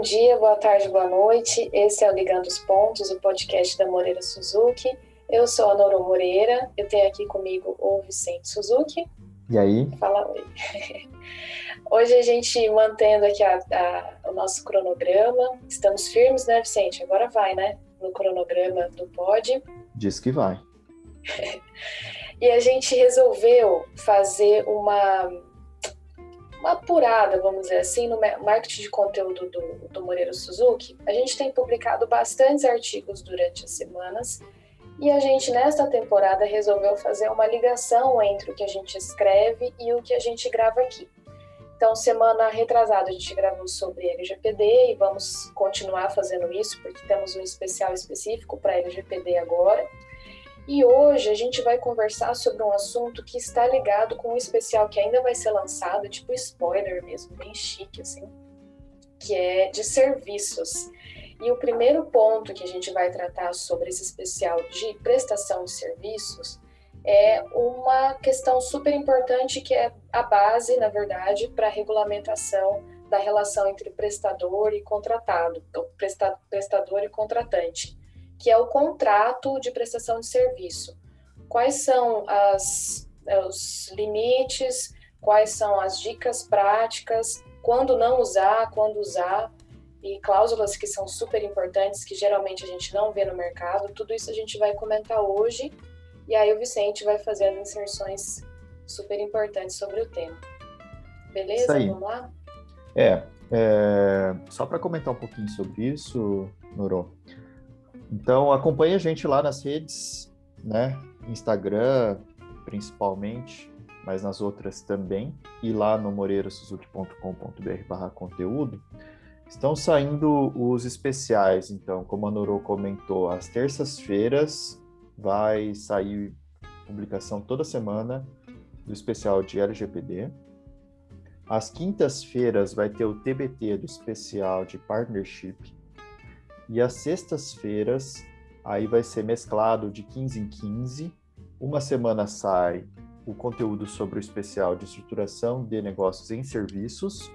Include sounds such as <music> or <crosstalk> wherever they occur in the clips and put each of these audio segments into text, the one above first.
Bom dia, boa tarde, boa noite. Esse é o Ligando os Pontos, o podcast da Moreira Suzuki. Eu sou a Noro Moreira, eu tenho aqui comigo o Vicente Suzuki. E aí? Fala oi. <laughs> Hoje a gente mantendo aqui a, a, o nosso cronograma. Estamos firmes, né, Vicente? Agora vai, né? No cronograma do pod. Diz que vai. <laughs> e a gente resolveu fazer uma uma apurada, vamos dizer assim, no marketing de conteúdo do, do Moreira Suzuki. A gente tem publicado bastantes artigos durante as semanas e a gente, nesta temporada, resolveu fazer uma ligação entre o que a gente escreve e o que a gente grava aqui. Então, semana retrasada, a gente gravou sobre LGPD e vamos continuar fazendo isso, porque temos um especial específico para LGPD agora. E hoje a gente vai conversar sobre um assunto que está ligado com um especial que ainda vai ser lançado, tipo spoiler mesmo, bem chique, assim, que é de serviços. E o primeiro ponto que a gente vai tratar sobre esse especial de prestação de serviços é uma questão super importante que é a base, na verdade, para a regulamentação da relação entre prestador e contratado, prestador e contratante, que é o contrato de prestação de serviço. Quais são as, os limites, quais são as dicas práticas, quando não usar, quando usar, e cláusulas que são super importantes, que geralmente a gente não vê no mercado. Tudo isso a gente vai comentar hoje. E aí o Vicente vai fazer as inserções super importantes sobre o tema. Beleza? Vamos lá? É, é só para comentar um pouquinho sobre isso, Noro. Então, acompanhe a gente lá nas redes, né? Instagram, principalmente, mas nas outras também. E lá no moreirasuzuki.com.br conteúdo Estão saindo os especiais, então, como a Noro comentou, às terças-feiras vai sair publicação toda semana do especial de LGPD. Às quintas-feiras vai ter o TBT do especial de partnership. E às sextas-feiras aí vai ser mesclado de 15 em 15. Uma semana sai o conteúdo sobre o especial de estruturação de negócios em serviços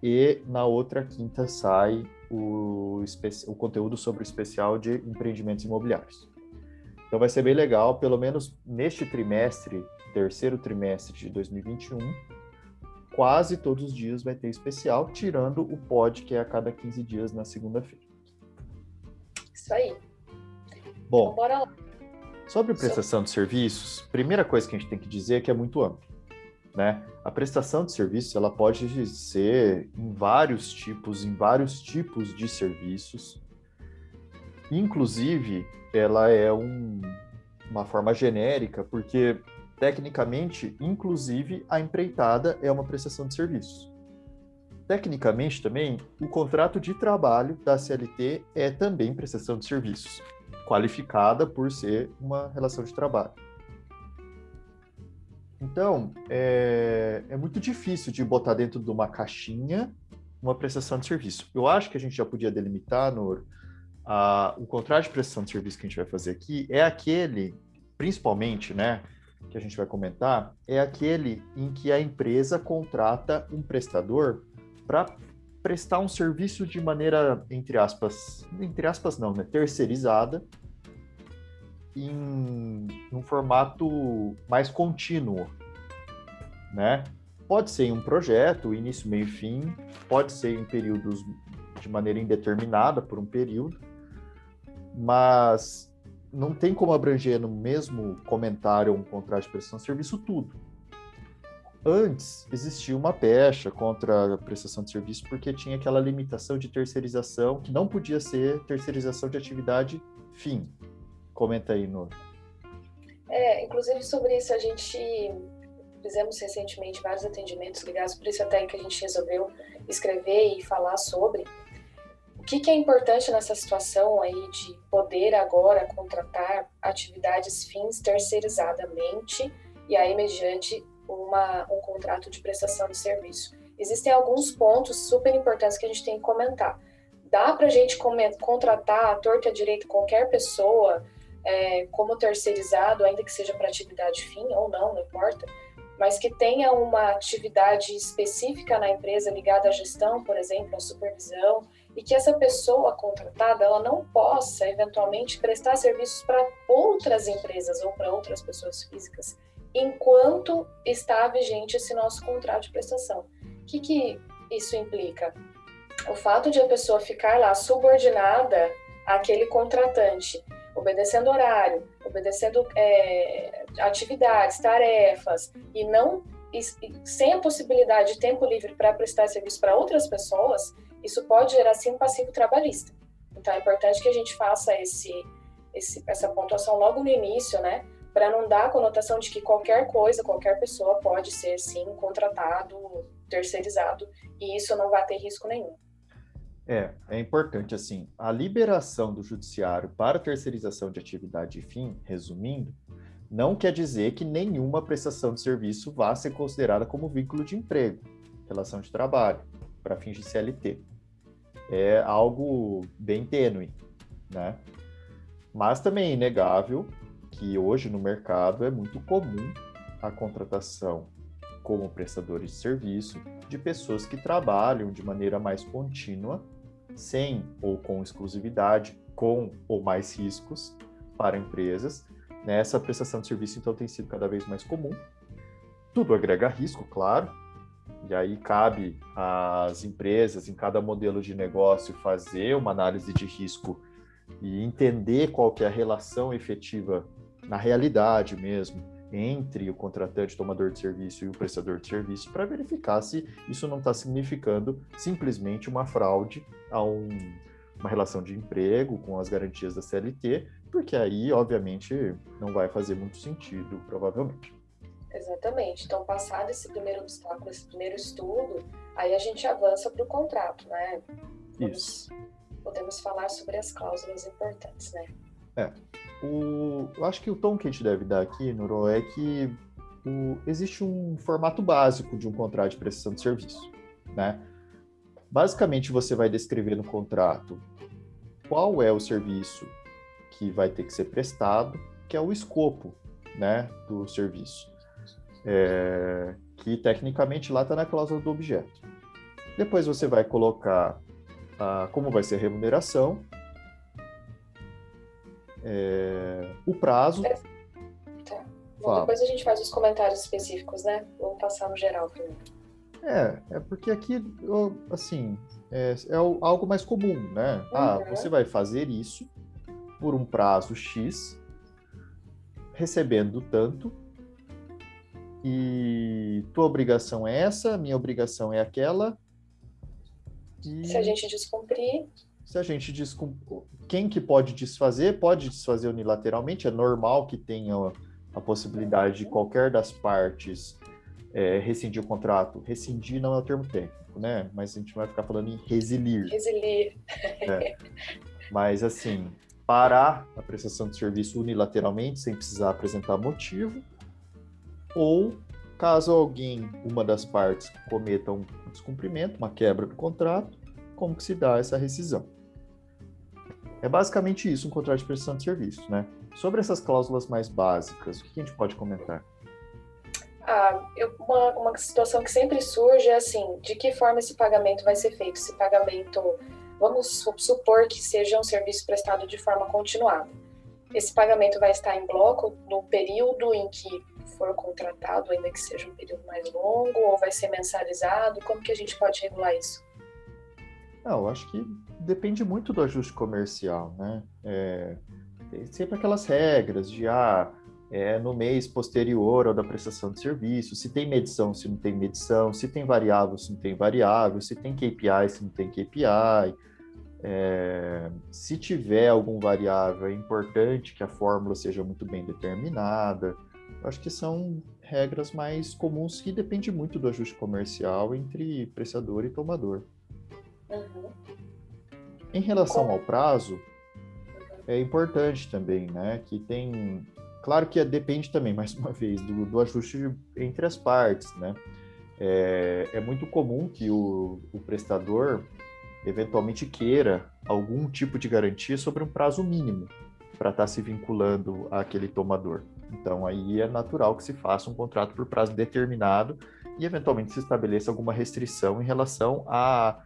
e na outra quinta sai o, o conteúdo sobre o especial de empreendimentos imobiliários. Então vai ser bem legal, pelo menos neste trimestre, terceiro trimestre de 2021, quase todos os dias vai ter especial, tirando o pod, que é a cada 15 dias na segunda-feira. Isso aí. Bom, então, bora lá. sobre prestação de serviços, primeira coisa que a gente tem que dizer é que é muito amplo. Né? A prestação de serviço ela pode ser em vários tipos, em vários tipos de serviços. Inclusive, ela é um, uma forma genérica, porque tecnicamente, inclusive, a empreitada é uma prestação de serviço. Tecnicamente também, o contrato de trabalho da CLT é também prestação de serviços, qualificada por ser uma relação de trabalho. Então, é, é muito difícil de botar dentro de uma caixinha uma prestação de serviço. Eu acho que a gente já podia delimitar, no a, o contrato de prestação de serviço que a gente vai fazer aqui é aquele, principalmente, né, que a gente vai comentar, é aquele em que a empresa contrata um prestador para prestar um serviço de maneira, entre aspas, entre aspas não, né, terceirizada, em um formato mais contínuo, né? Pode ser em um projeto, início, meio fim, pode ser em períodos de maneira indeterminada por um período, mas não tem como abranger no mesmo comentário um contrato de prestação de serviço tudo. Antes existia uma pecha contra a prestação de serviço porque tinha aquela limitação de terceirização que não podia ser terceirização de atividade fim, Comenta aí, Nuno. É, inclusive sobre isso a gente fizemos recentemente vários atendimentos ligados, por isso até que a gente resolveu escrever e falar sobre o que, que é importante nessa situação aí de poder agora contratar atividades fins terceirizadamente e aí mediante uma, um contrato de prestação de serviço. Existem alguns pontos super importantes que a gente tem que comentar. Dá para a gente contratar a torta e a direito qualquer pessoa é, como terceirizado, ainda que seja para atividade fim ou não, não importa, mas que tenha uma atividade específica na empresa ligada à gestão, por exemplo, à supervisão, e que essa pessoa contratada ela não possa eventualmente prestar serviços para outras empresas ou para outras pessoas físicas enquanto está vigente esse nosso contrato de prestação. O que, que isso implica? O fato de a pessoa ficar lá subordinada àquele contratante, obedecendo horário, obedecendo é, atividades, tarefas, e não e, sem a possibilidade de tempo livre para prestar serviço para outras pessoas, isso pode gerar sim um passivo trabalhista. Então é importante que a gente faça esse, esse essa pontuação logo no início, né? Para não dar a conotação de que qualquer coisa, qualquer pessoa pode ser sim contratado, terceirizado, e isso não vai ter risco nenhum. É, é importante assim, a liberação do judiciário para terceirização de atividade e fim, resumindo, não quer dizer que nenhuma prestação de serviço vá ser considerada como vínculo de emprego, relação de trabalho, para fins de CLT é algo bem tênue, né? Mas também é inegável que hoje no mercado é muito comum a contratação como prestadores de serviço de pessoas que trabalham de maneira mais contínua, sem ou com exclusividade, com ou mais riscos para empresas. Essa prestação de serviço, então, tem sido cada vez mais comum. Tudo agrega risco, claro, e aí cabe às empresas, em cada modelo de negócio, fazer uma análise de risco e entender qual que é a relação efetiva na realidade mesmo entre o contratante, tomador de serviço e o prestador de serviço para verificar se isso não está significando simplesmente uma fraude a um, uma relação de emprego com as garantias da CLT, porque aí, obviamente, não vai fazer muito sentido, provavelmente. Exatamente. Então, passado esse primeiro obstáculo, esse primeiro estudo, aí a gente avança para o contrato, né? Vamos, Isso. Podemos falar sobre as cláusulas importantes, né? É. O, eu acho que o tom que a gente deve dar aqui, Nuro, é que o, existe um formato básico de um contrato de prestação de serviço, né? Basicamente, você vai descrever no contrato qual é o serviço que vai ter que ser prestado, que é o escopo, né, do serviço é, que tecnicamente lá está na cláusula do objeto. Depois você vai colocar como vai ser a remuneração, é, o prazo. É, tá. Bom, depois a gente faz os comentários específicos, né? Vamos passar no geral primeiro. É, é porque aqui, assim, é, é algo mais comum, né? Ah, uhum. Ah, você vai fazer isso por um prazo X, recebendo tanto, e tua obrigação é essa, minha obrigação é aquela. E... Se a gente descumprir. Se a gente descumprir. Quem que pode desfazer? Pode desfazer unilateralmente, é normal que tenha a possibilidade de qualquer das partes é, rescindir o contrato. Rescindir não é o termo técnico, né? Mas a gente vai ficar falando em resilir. Resilir. É. Mas assim, parar a prestação de serviço unilateralmente, sem precisar apresentar motivo ou caso alguém, uma das partes, cometa um descumprimento, uma quebra do contrato, como que se dá essa rescisão. É basicamente isso um contrato de prestação de serviço, né? Sobre essas cláusulas mais básicas, o que a gente pode comentar? Ah, eu, uma, uma situação que sempre surge é assim, de que forma esse pagamento vai ser feito? Esse pagamento, vamos supor que seja um serviço prestado de forma continuada. Esse pagamento vai estar em bloco no período em que for contratado, ainda que seja um período mais longo, ou vai ser mensalizado? Como que a gente pode regular isso? Não, eu acho que depende muito do ajuste comercial, né? É, tem sempre aquelas regras de ah, é no mês posterior ao da prestação de serviço, se tem medição, se não tem medição, se tem variável, se não tem variável, se tem KPI, se não tem KPI. É, se tiver algum variável, é importante que a fórmula seja muito bem determinada. Eu acho que são regras mais comuns que depende muito do ajuste comercial entre prestador e tomador. Uhum. Em relação ao prazo, é importante também, né? Que tem. Claro que é, depende também, <laughs> mais uma vez, do, do ajuste entre as partes, né? É, é muito comum que o, o prestador eventualmente queira algum tipo de garantia sobre um prazo mínimo para estar tá se vinculando àquele tomador. Então, aí é natural que se faça um contrato por prazo determinado e, eventualmente, se estabeleça alguma restrição em relação a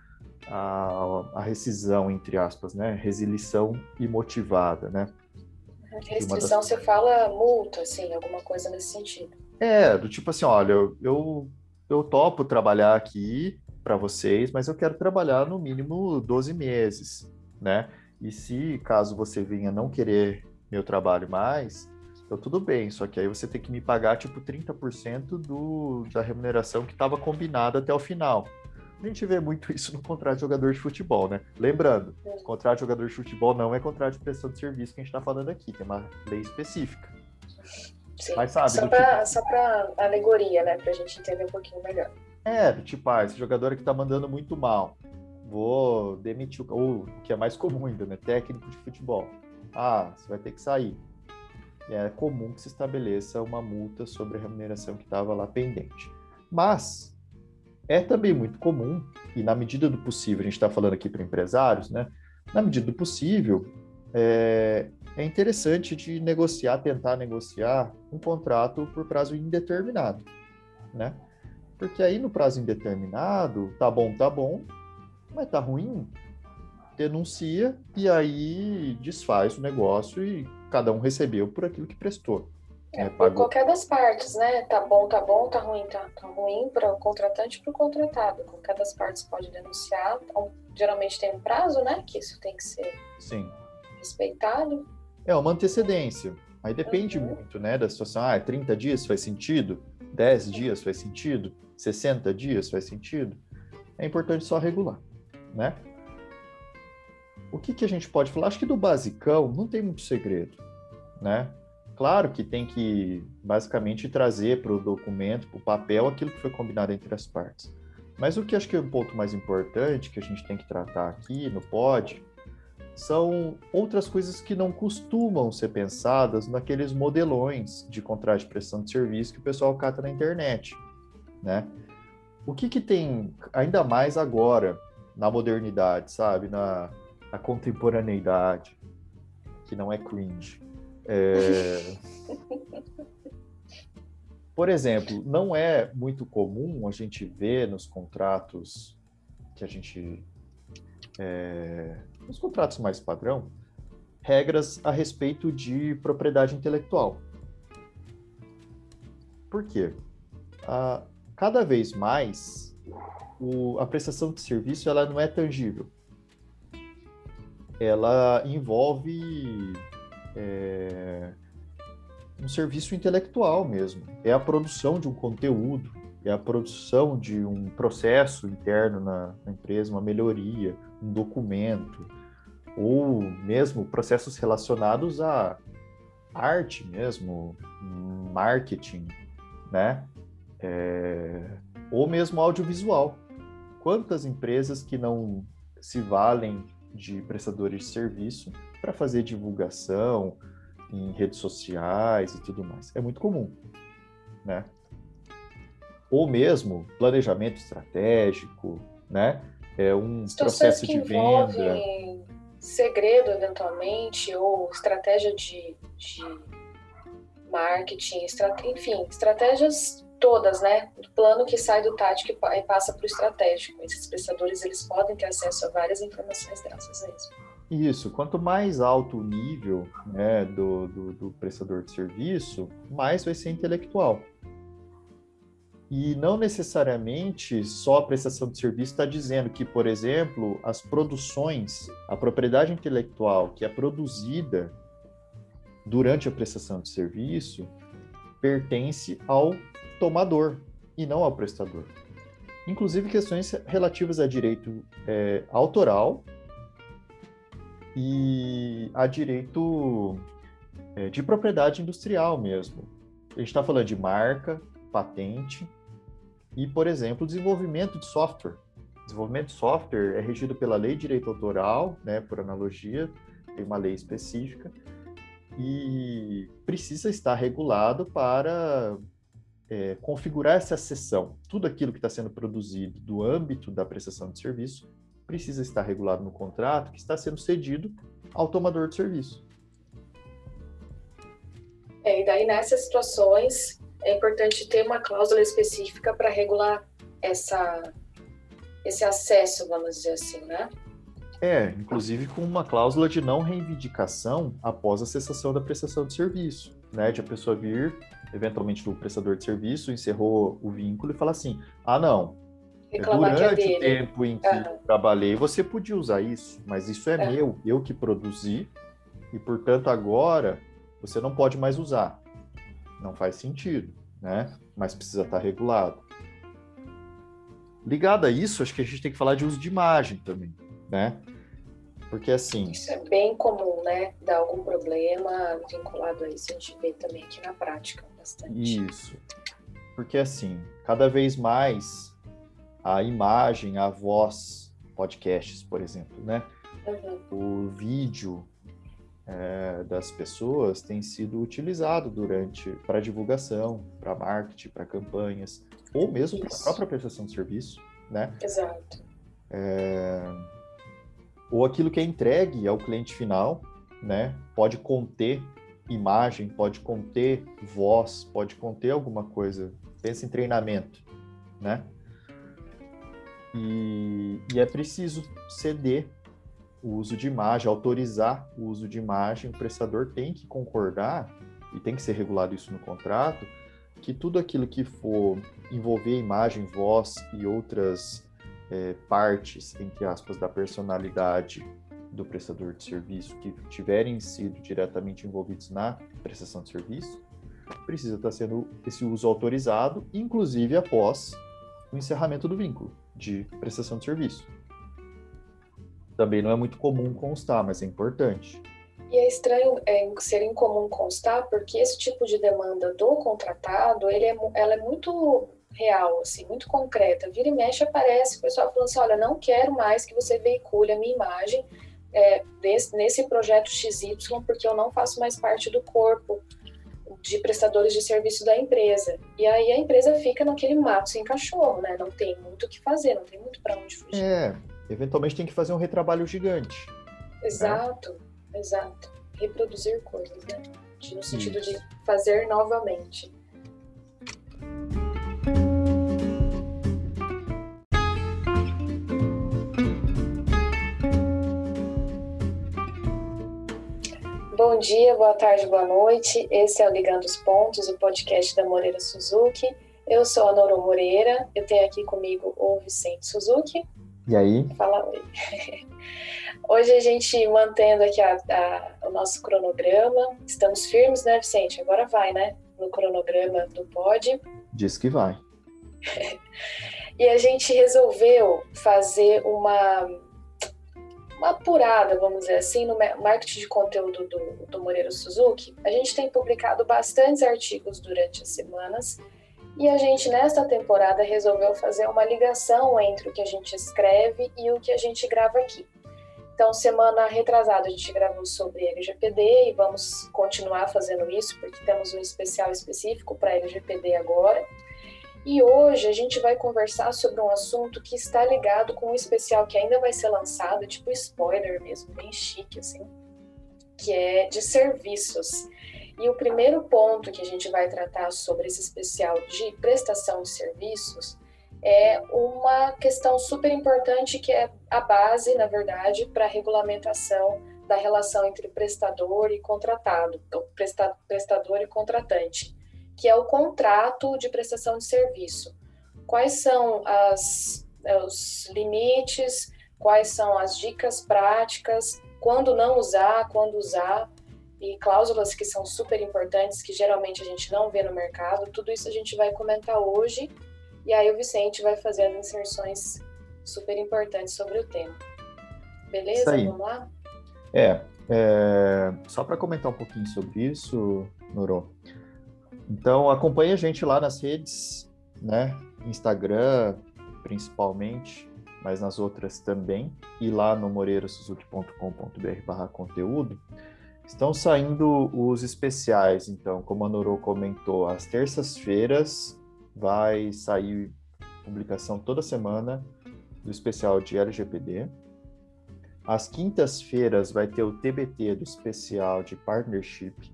a, a rescisão, entre aspas, né? Resilição imotivada, né? Restrição, das... você fala multa, assim, alguma coisa nesse sentido. É, do tipo assim, olha, eu, eu, eu topo trabalhar aqui para vocês, mas eu quero trabalhar no mínimo 12 meses, né? E se caso você venha não querer meu trabalho mais, então tudo bem, só que aí você tem que me pagar tipo 30% do, da remuneração que estava combinada até o final. A gente vê muito isso no contrato de jogador de futebol, né? Lembrando, é. contrato de jogador de futebol não é contrato de prestação de serviço que a gente está falando aqui, tem uma lei específica. Sim, Mas sabe, só para tipo... alegoria, né? Para a gente entender um pouquinho melhor. É, tipo, ah, esse jogador aqui tá mandando muito mal. Vou demitir o. Ou, o que é mais comum ainda, né? Técnico de futebol. Ah, você vai ter que sair. É comum que se estabeleça uma multa sobre a remuneração que estava lá pendente. Mas é também muito comum, e na medida do possível, a gente está falando aqui para empresários, né? Na medida do possível, é, é interessante de negociar, tentar negociar um contrato por prazo indeterminado, né? Porque aí no prazo indeterminado, tá bom, tá bom, mas tá ruim, denuncia e aí desfaz o negócio e cada um recebeu por aquilo que prestou. É, por qualquer das partes, né? Tá bom, tá bom, tá ruim, tá, tá ruim para o contratante e para o contratado. Qualquer das partes pode denunciar. Então, geralmente tem um prazo, né? Que isso tem que ser Sim. respeitado. É uma antecedência. Aí depende uhum. muito, né, da situação. Ah, 30 dias faz sentido? 10 dias faz sentido? 60 dias faz sentido? É importante só regular, né? O que, que a gente pode falar? Acho que do basicão não tem muito segredo, né? Claro que tem que, basicamente, trazer para o documento, para o papel, aquilo que foi combinado entre as partes. Mas o que acho que é um ponto mais importante que a gente tem que tratar aqui no POD são outras coisas que não costumam ser pensadas naqueles modelões de contrato de prestação de serviço que o pessoal cata na internet, né? O que que tem, ainda mais agora, na modernidade, sabe? Na, na contemporaneidade, que não é cringe. É... Por exemplo, não é muito comum a gente ver nos contratos que a gente. É... nos contratos mais padrão, regras a respeito de propriedade intelectual. Por quê? Cada vez mais o, a prestação de serviço ela não é tangível. Ela envolve é, um serviço intelectual mesmo. É a produção de um conteúdo, é a produção de um processo interno na, na empresa, uma melhoria, um documento, ou mesmo processos relacionados à arte mesmo, marketing, né? É, ou mesmo audiovisual. Quantas empresas que não se valem de prestadores de serviço para fazer divulgação em redes sociais e tudo mais. É muito comum, né? Ou mesmo planejamento estratégico, né? É um Situações processo de venda. Segredo, eventualmente, ou estratégia de, de marketing, enfim, estratégias todas, né? Do plano que sai do tático e passa para o estratégico. Esses prestadores, eles podem ter acesso a várias informações dessas mesmo. Isso, quanto mais alto o nível né, do, do, do, prestador de serviço, mais vai ser intelectual. E não necessariamente só a prestação de serviço está dizendo que, por exemplo, as produções, a propriedade intelectual que é produzida durante a prestação de serviço pertence ao tomador e não ao prestador. Inclusive questões relativas a direito é, autoral e a direito é, de propriedade industrial mesmo. A gente está falando de marca, patente e, por exemplo, desenvolvimento de software. Desenvolvimento de software é regido pela lei de direito autoral, né, por analogia, tem uma lei específica, e precisa estar regulado para é, configurar essa seção. Tudo aquilo que está sendo produzido do âmbito da prestação de serviço precisa estar regulado no contrato que está sendo cedido ao tomador de serviço. É, e daí nessas situações é importante ter uma cláusula específica para regular essa esse acesso, vamos dizer assim, né? É, inclusive com uma cláusula de não reivindicação após a cessação da prestação de serviço, né? De a pessoa vir, eventualmente, do prestador de serviço, encerrou o vínculo e falar assim: ah, não, Reclamar durante é o tempo em que uhum. trabalhei, você podia usar isso, mas isso é uhum. meu, eu que produzi, e portanto agora você não pode mais usar. Não faz sentido, né? Mas precisa estar regulado. Ligado a isso, acho que a gente tem que falar de uso de imagem também, né? Porque assim. Isso é bem comum, né? Dar algum problema vinculado a isso, a gente vê também aqui na prática bastante. Isso. Porque assim, cada vez mais a imagem, a voz, podcasts, por exemplo, né? Uhum. O vídeo é, das pessoas tem sido utilizado durante para divulgação, para marketing, para campanhas, ou mesmo para a própria prestação de serviço, né? Exato. É ou aquilo que é entregue ao cliente final, né? Pode conter imagem, pode conter voz, pode conter alguma coisa. Pensa em treinamento, né? E, e, é preciso ceder o uso de imagem, autorizar o uso de imagem. O prestador tem que concordar, e tem que ser regulado isso no contrato, que tudo aquilo que for envolver imagem, voz e outras é, partes, entre aspas, da personalidade do prestador de serviço que tiverem sido diretamente envolvidos na prestação de serviço, precisa estar sendo esse uso autorizado, inclusive após o encerramento do vínculo de prestação de serviço. Também não é muito comum constar, mas é importante. E é estranho é, ser incomum constar, porque esse tipo de demanda do contratado, ele é, ela é muito real, assim, muito concreta. Vira e mexe aparece o pessoal falando assim, olha, não quero mais que você veicule a minha imagem é, desse, nesse projeto XY, porque eu não faço mais parte do corpo de prestadores de serviço da empresa. E aí a empresa fica naquele mato sem cachorro, né? Não tem muito o que fazer, não tem muito para onde fugir. É, eventualmente tem que fazer um retrabalho gigante. Exato, né? exato. Reproduzir coisas, né? No sentido Isso. de fazer novamente. Bom dia, boa tarde, boa noite. Esse é o Ligando os Pontos, o podcast da Moreira Suzuki. Eu sou a Noro Moreira, eu tenho aqui comigo o Vicente Suzuki. E aí? Fala oi. <laughs> Hoje a gente mantendo aqui a, a, o nosso cronograma. Estamos firmes, né, Vicente? Agora vai, né? No cronograma do pod. Diz que vai. <laughs> e a gente resolveu fazer uma uma apurada, vamos dizer assim, no marketing de conteúdo do, do Moreira Suzuki, a gente tem publicado bastantes artigos durante as semanas e a gente, nesta temporada, resolveu fazer uma ligação entre o que a gente escreve e o que a gente grava aqui. Então, semana retrasada, a gente gravou sobre LGPD e vamos continuar fazendo isso, porque temos um especial específico para LGPD agora. E hoje a gente vai conversar sobre um assunto que está ligado com um especial que ainda vai ser lançado, tipo spoiler mesmo, bem chique assim, que é de serviços. E o primeiro ponto que a gente vai tratar sobre esse especial de prestação de serviços é uma questão super importante que é a base, na verdade, para a regulamentação da relação entre prestador e contratado, ou prestador e contratante que é o contrato de prestação de serviço. Quais são as, é, os limites, quais são as dicas práticas, quando não usar, quando usar, e cláusulas que são super importantes, que geralmente a gente não vê no mercado, tudo isso a gente vai comentar hoje, e aí o Vicente vai fazer as inserções super importantes sobre o tema. Beleza? Vamos lá? É, é só para comentar um pouquinho sobre isso, Noro, então acompanhe a gente lá nas redes, né? Instagram, principalmente, mas nas outras também. E lá no moreirasuzuki.com.br conteúdo. Estão saindo os especiais, então, como a Noro comentou, às terças-feiras vai sair publicação toda semana do especial de LGPD. Às quintas-feiras vai ter o TBT do especial de partnership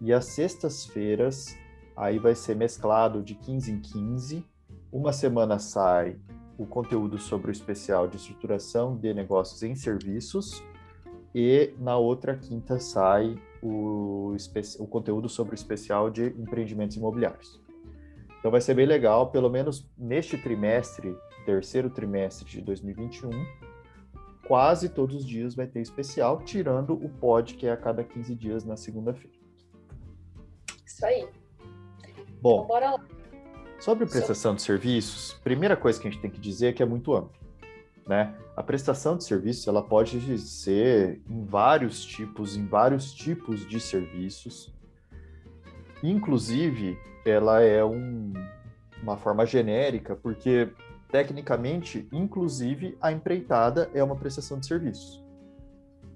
e às sextas-feiras, aí vai ser mesclado de 15 em 15. Uma semana sai o conteúdo sobre o especial de estruturação de negócios em serviços e na outra quinta sai o, o conteúdo sobre o especial de empreendimentos imobiliários. Então vai ser bem legal, pelo menos neste trimestre, terceiro trimestre de 2021, quase todos os dias vai ter especial, tirando o pod, que é a cada 15 dias na segunda-feira. Isso aí. Bom, então, bora lá. Sobre prestação de serviços, primeira coisa que a gente tem que dizer é que é muito amplo. Né? A prestação de serviços ela pode ser em vários tipos, em vários tipos de serviços. Inclusive, ela é um, uma forma genérica, porque tecnicamente, inclusive, a empreitada é uma prestação de serviços.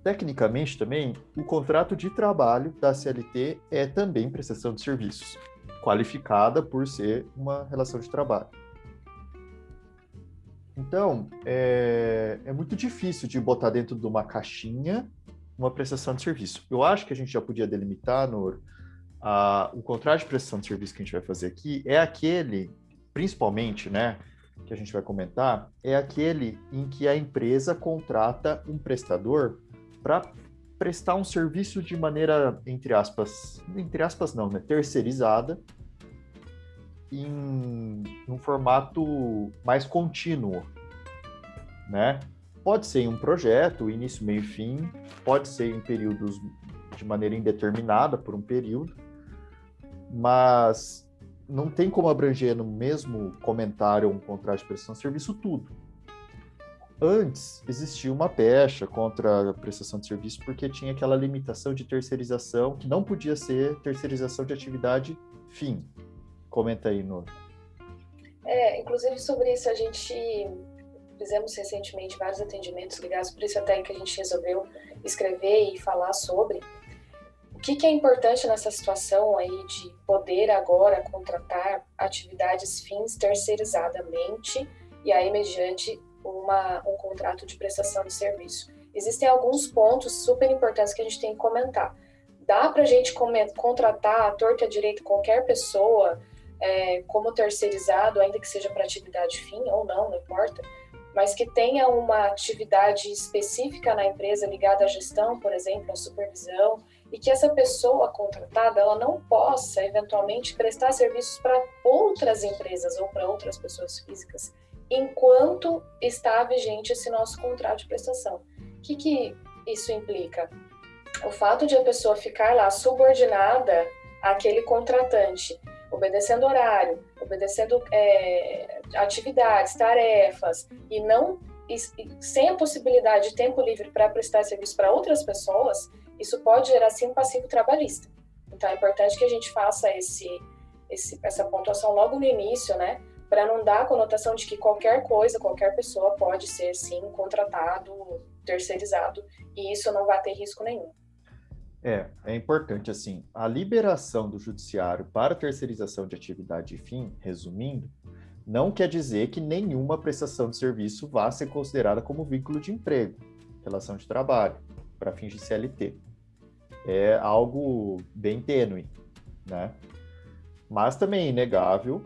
Tecnicamente também, o contrato de trabalho da CLT é também prestação de serviços qualificada por ser uma relação de trabalho. Então, é, é, muito difícil de botar dentro de uma caixinha uma prestação de serviço. Eu acho que a gente já podia delimitar, no a, o contrato de prestação de serviço que a gente vai fazer aqui é aquele, principalmente, né, que a gente vai comentar, é aquele em que a empresa contrata um prestador para prestar um serviço de maneira, entre aspas, entre aspas não, né, terceirizada, em um formato mais contínuo, né? Pode ser em um projeto, início, meio fim, pode ser em períodos de maneira indeterminada por um período, mas não tem como abranger no mesmo comentário um contrato de prestação de serviço tudo. Antes existia uma pecha contra a prestação de serviço porque tinha aquela limitação de terceirização que não podia ser terceirização de atividade fim. Comenta aí, no. É, inclusive sobre isso a gente fizemos recentemente vários atendimentos ligados, por isso até que a gente resolveu escrever e falar sobre o que, que é importante nessa situação aí de poder agora contratar atividades fins terceirizadamente e aí mediante uma, um contrato de prestação de serviço. Existem alguns pontos super importantes que a gente tem que comentar. Dá para a gente contratar a torta direito qualquer pessoa é, como terceirizado, ainda que seja para atividade fim ou não, não importa, mas que tenha uma atividade específica na empresa ligada à gestão, por exemplo, à supervisão, e que essa pessoa contratada ela não possa eventualmente prestar serviços para outras empresas ou para outras pessoas físicas enquanto está vigente esse nosso contrato de prestação. O que, que isso implica? O fato de a pessoa ficar lá subordinada àquele contratante, obedecendo horário, obedecendo é, atividades, tarefas, e não e, sem a possibilidade de tempo livre para prestar serviço para outras pessoas, isso pode gerar sim um passivo trabalhista. Então é importante que a gente faça esse, esse essa pontuação logo no início, né? Para não dar a conotação de que qualquer coisa, qualquer pessoa pode ser, sim, contratado, terceirizado, e isso não vai ter risco nenhum. É, é importante, assim, a liberação do judiciário para terceirização de atividade e fim, resumindo, não quer dizer que nenhuma prestação de serviço vá ser considerada como vínculo de emprego, relação de trabalho, para fins de CLT. É algo bem tênue, né? Mas também é inegável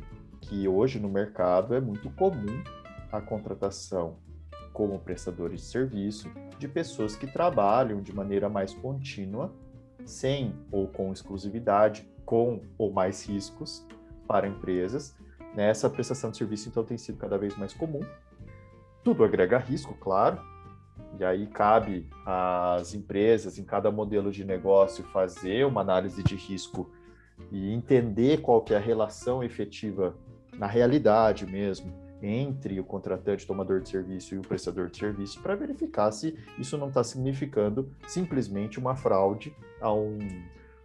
que hoje no mercado é muito comum a contratação como prestadores de serviço de pessoas que trabalham de maneira mais contínua, sem ou com exclusividade, com ou mais riscos para empresas. Nessa prestação de serviço, então, tem sido cada vez mais comum. Tudo agrega risco, claro, e aí cabe às empresas, em cada modelo de negócio, fazer uma análise de risco e entender qual que é a relação efetiva na realidade mesmo, entre o contratante, tomador de serviço e o prestador de serviço, para verificar se isso não está significando simplesmente uma fraude a um,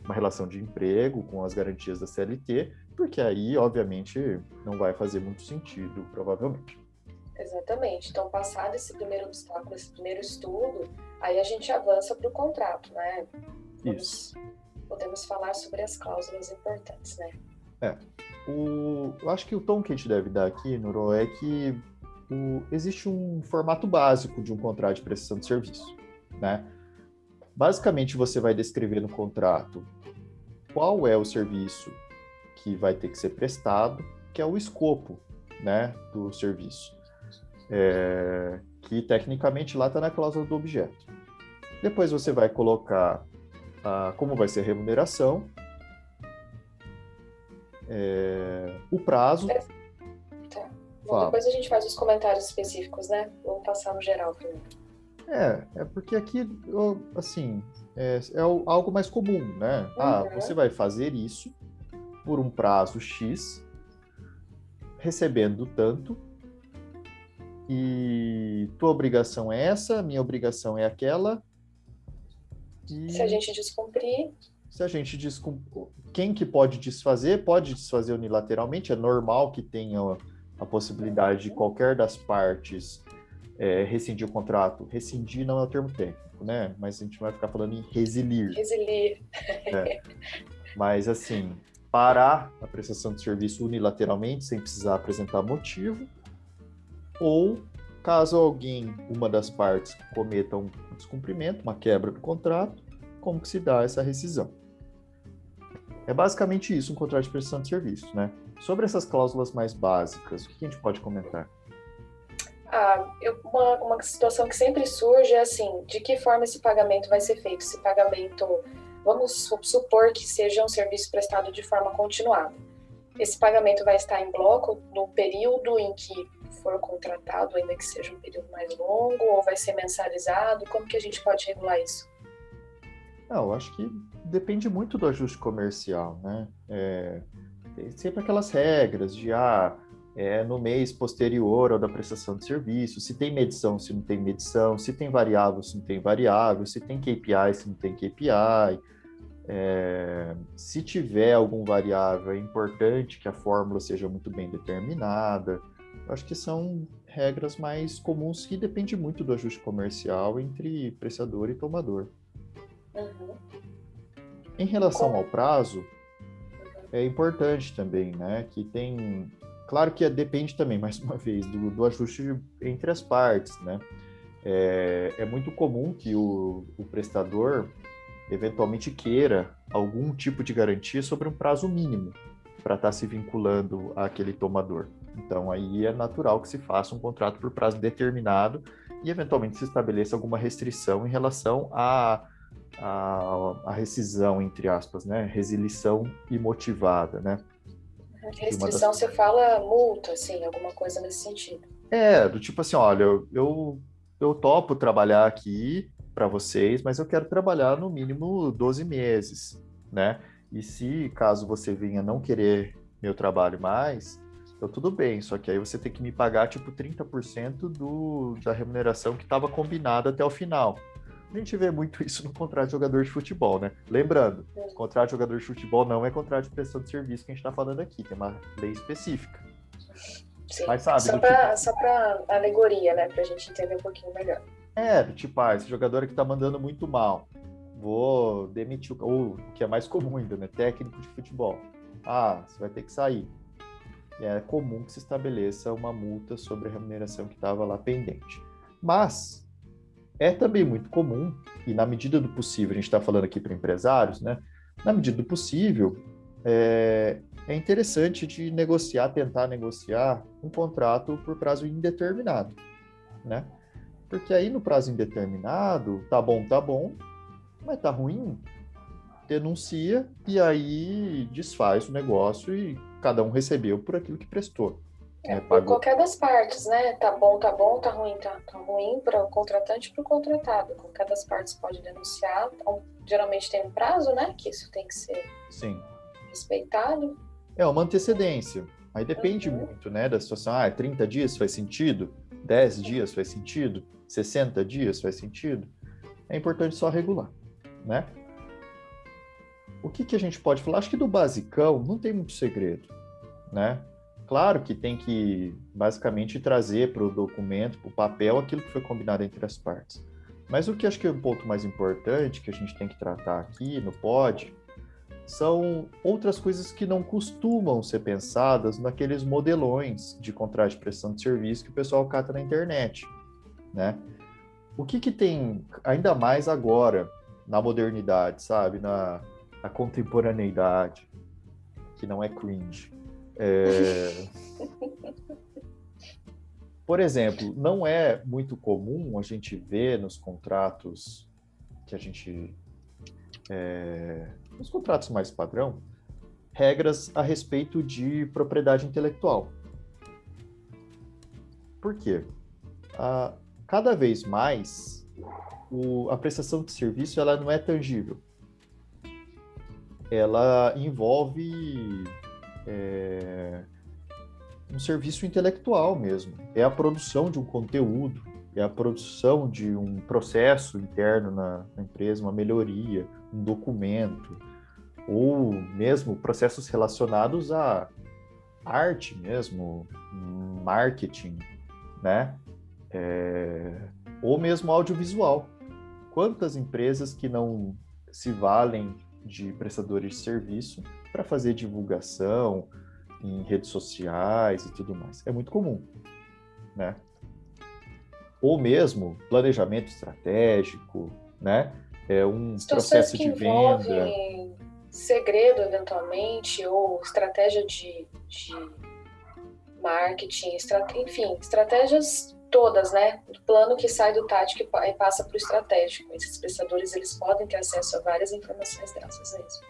uma relação de emprego com as garantias da CLT, porque aí, obviamente, não vai fazer muito sentido, provavelmente. Exatamente. Então, passado esse primeiro obstáculo, esse primeiro estudo, aí a gente avança para o contrato, né? Podemos, Isso. Podemos falar sobre as cláusulas importantes, né? É. O, eu acho que o tom que a gente deve dar aqui, Nuro, é que o, existe um formato básico de um contrato de prestação de serviço, né? Basicamente, você vai descrever no contrato qual é o serviço que vai ter que ser prestado, que é o escopo, né, do serviço. é, que tecnicamente lá está na cláusula do objeto. Depois você vai colocar como vai ser a remuneração, é, o prazo. É, tá. Bom, depois a gente faz os comentários específicos, né? Vamos passar no geral primeiro. É, é porque aqui, assim, é, é algo mais comum, né? Ah, uhum. Ah, você vai fazer isso por um prazo X, recebendo tanto, e tua obrigação é essa, minha obrigação é aquela. E... Se a gente descumprir. Se a gente descumprir. Quem que pode desfazer? Pode desfazer unilateralmente, é normal que tenha a possibilidade de qualquer das partes é, rescindir o contrato. Rescindir não é o termo técnico, né? Mas a gente vai ficar falando em resilir. Resilir. É. Mas assim, parar a prestação de serviço unilateralmente, sem precisar apresentar motivo, ou caso alguém, uma das partes, cometa um descumprimento, uma quebra do contrato, como que se dá essa rescisão. É basicamente isso um contrato de prestação de serviço, né? Sobre essas cláusulas mais básicas, o que a gente pode comentar? Ah, eu, uma, uma situação que sempre surge é assim, de que forma esse pagamento vai ser feito? Esse pagamento, vamos supor que seja um serviço prestado de forma continuada. Esse pagamento vai estar em bloco no período em que for contratado, ainda que seja um período mais longo, ou vai ser mensalizado? Como que a gente pode regular isso? Não, eu acho que depende muito do ajuste comercial, né? É, tem sempre aquelas regras de ah, é no mês posterior ao da prestação de serviço, se tem medição, se não tem medição, se tem variável, se não tem variável, se tem KPI, se não tem KPI. É, se tiver algum variável, é importante que a fórmula seja muito bem determinada. Eu acho que são regras mais comuns que depende muito do ajuste comercial entre prestador e tomador. Uhum. Em relação ao prazo, é importante também, né, que tem, claro que depende também, mais uma vez, do, do ajuste entre as partes, né. É, é muito comum que o, o prestador eventualmente queira algum tipo de garantia sobre um prazo mínimo para estar tá se vinculando àquele tomador. Então aí é natural que se faça um contrato por prazo determinado e eventualmente se estabeleça alguma restrição em relação à, à, à rescisão, entre aspas, né? Resilição imotivada, né? Restrição, das... você fala multa, assim, alguma coisa nesse sentido. É, do tipo assim, olha, eu, eu, eu topo trabalhar aqui para vocês, mas eu quero trabalhar no mínimo 12 meses, né? E se caso você venha não querer meu trabalho mais, então tudo bem, só que aí você tem que me pagar tipo 30% do, da remuneração que estava combinada até o final. A gente vê muito isso no contrato de jogador de futebol, né? Lembrando, contrato de jogador de futebol não é contrato de prestação de serviço que a gente está falando aqui, tem uma lei específica. Sim, Mas, sabe, só para tipo... alegoria, né? Para a gente entender um pouquinho melhor. É, tipo, ah, esse jogador aqui tá mandando muito mal. Vou demitir o. Ou, o que é mais comum ainda, né? Técnico de futebol. Ah, você vai ter que sair. É comum que se estabeleça uma multa sobre a remuneração que estava lá pendente. Mas é também muito comum, e na medida do possível, a gente está falando aqui para empresários, né? Na medida do possível, é, é interessante de negociar, tentar negociar um contrato por prazo indeterminado, né? Porque aí no prazo indeterminado, tá bom, tá bom, mas tá ruim, denuncia e aí desfaz o negócio e cada um recebeu por aquilo que prestou. É, né? por qualquer das partes, né? Tá bom, tá bom, tá ruim, tá, tá ruim para o contratante e para o contratado. Qualquer das partes pode denunciar. Então, geralmente tem um prazo, né? Que isso tem que ser Sim. respeitado. É uma antecedência. Aí depende uhum. muito, né, da situação. Ah, 30 dias faz sentido? 10 dias faz sentido? 60 dias faz sentido? É importante só regular, né? O que, que a gente pode falar? Acho que do basicão não tem muito segredo, né? Claro que tem que, basicamente, trazer para o documento, para o papel, aquilo que foi combinado entre as partes. Mas o que acho que é um ponto mais importante que a gente tem que tratar aqui no POD são outras coisas que não costumam ser pensadas naqueles modelões de contrato de prestação de serviço que o pessoal cata na internet, né? O que que tem, ainda mais agora, na modernidade, sabe? Na, na contemporaneidade, que não é cringe. É... por exemplo, não é muito comum a gente ver nos contratos que a gente. É, nos contratos mais padrão, regras a respeito de propriedade intelectual. Por quê? A, cada vez mais o, a prestação de serviço ela não é tangível. Ela envolve é, um serviço intelectual mesmo. É a produção de um conteúdo, é a produção de um processo interno na, na empresa, uma melhoria, um documento, ou mesmo processos relacionados à arte mesmo, marketing, né? É, ou mesmo audiovisual. Quantas empresas que não se valem de prestadores de serviço para fazer divulgação em redes sociais e tudo mais? É muito comum, né? Ou mesmo planejamento estratégico, né? É um processo de venda segredo, eventualmente, ou estratégia de, de marketing, enfim, estratégias todas, né? Do plano que sai do tático e passa para o estratégico. Esses prestadores, eles podem ter acesso a várias informações dessas mesmo. Isso,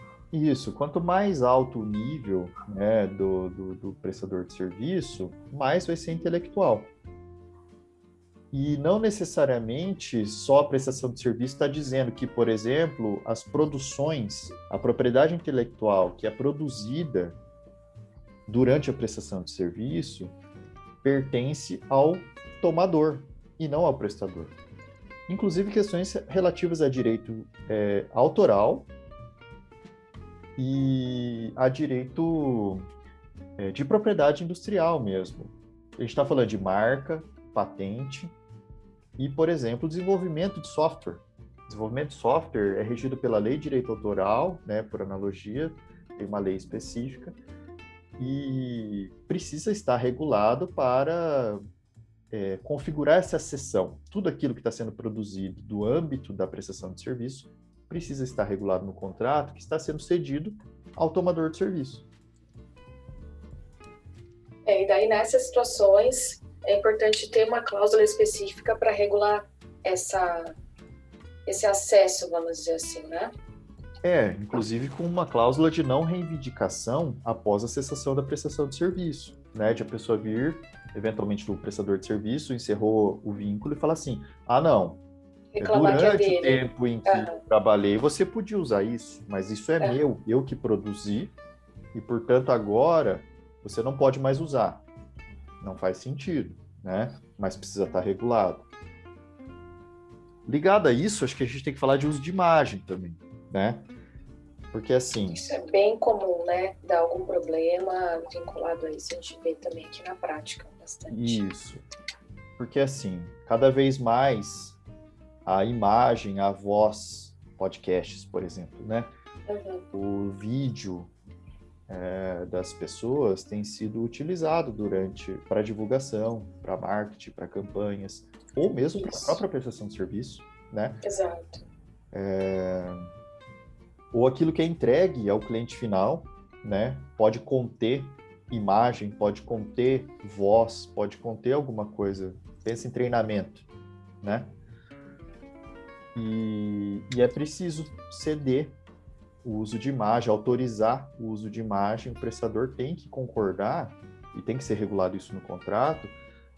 quanto mais alto o nível né, do, do, do prestador de serviço, mais vai ser intelectual. E não necessariamente só a prestação de serviço está dizendo que, por exemplo, as produções, a propriedade intelectual que é produzida durante a prestação de serviço pertence ao tomador e não ao prestador. Inclusive questões relativas a direito é, autoral e a direito é, de propriedade industrial mesmo. A gente está falando de marca, patente e, por exemplo, desenvolvimento de software. Desenvolvimento de software é regido pela Lei de Direito Autoral, né, por analogia, tem uma lei específica, e precisa estar regulado para é, configurar essa seção. Tudo aquilo que está sendo produzido do âmbito da prestação de serviço precisa estar regulado no contrato que está sendo cedido ao tomador de serviço. É, e daí nessas situações é importante ter uma cláusula específica para regular essa, esse acesso, vamos dizer assim, né? É, inclusive com uma cláusula de não reivindicação após a cessação da prestação de serviço, né? De a pessoa vir, eventualmente o prestador de serviço encerrou o vínculo e falar assim: ah, não, Reclamar durante é o tempo em que uhum. trabalhei você podia usar isso, mas isso é uhum. meu, eu que produzi e portanto agora você não pode mais usar não faz sentido, né? Mas precisa estar regulado. Ligado a isso, acho que a gente tem que falar de uso de imagem também, né? Porque assim. Isso é bem comum, né? Dar algum problema vinculado a isso, a gente vê também aqui na prática bastante. Isso. Porque assim, cada vez mais a imagem, a voz, podcasts, por exemplo, né? Uhum. O vídeo, é, das pessoas tem sido utilizado durante para divulgação, para marketing, para campanhas, ou mesmo para a própria prestação de serviço, né? Exato. É, ou aquilo que é entregue ao cliente final, né? Pode conter imagem, pode conter voz, pode conter alguma coisa. Pensa em treinamento, né? E, e é preciso ceder o uso de imagem, autorizar o uso de imagem, o prestador tem que concordar, e tem que ser regulado isso no contrato,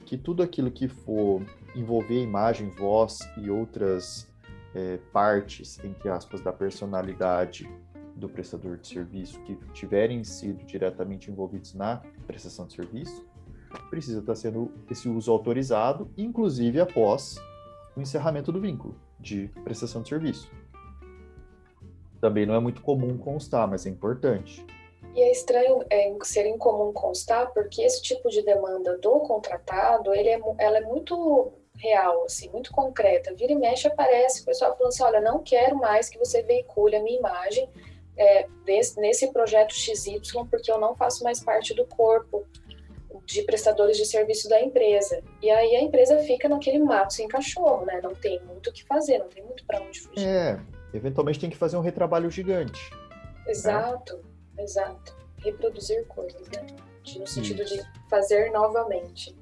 que tudo aquilo que for envolver imagem, voz e outras é, partes, entre aspas, da personalidade do prestador de serviço que tiverem sido diretamente envolvidos na prestação de serviço, precisa estar sendo esse uso autorizado, inclusive após o encerramento do vínculo de prestação de serviço também não é muito comum constar, mas é importante. E é estranho é, ser incomum constar, porque esse tipo de demanda do contratado, ele é, ela é muito real, assim, muito concreta. Vira e mexe aparece o pessoal falando assim, olha, não quero mais que você veicule a minha imagem é, desse, nesse projeto XY, porque eu não faço mais parte do corpo de prestadores de serviço da empresa. E aí a empresa fica naquele mato sem cachorro, né? Não tem muito o que fazer, não tem muito para onde fugir. É, eventualmente tem que fazer um retrabalho gigante. Exato, né? exato. Reproduzir coisas, né? No sentido Isso. de fazer novamente.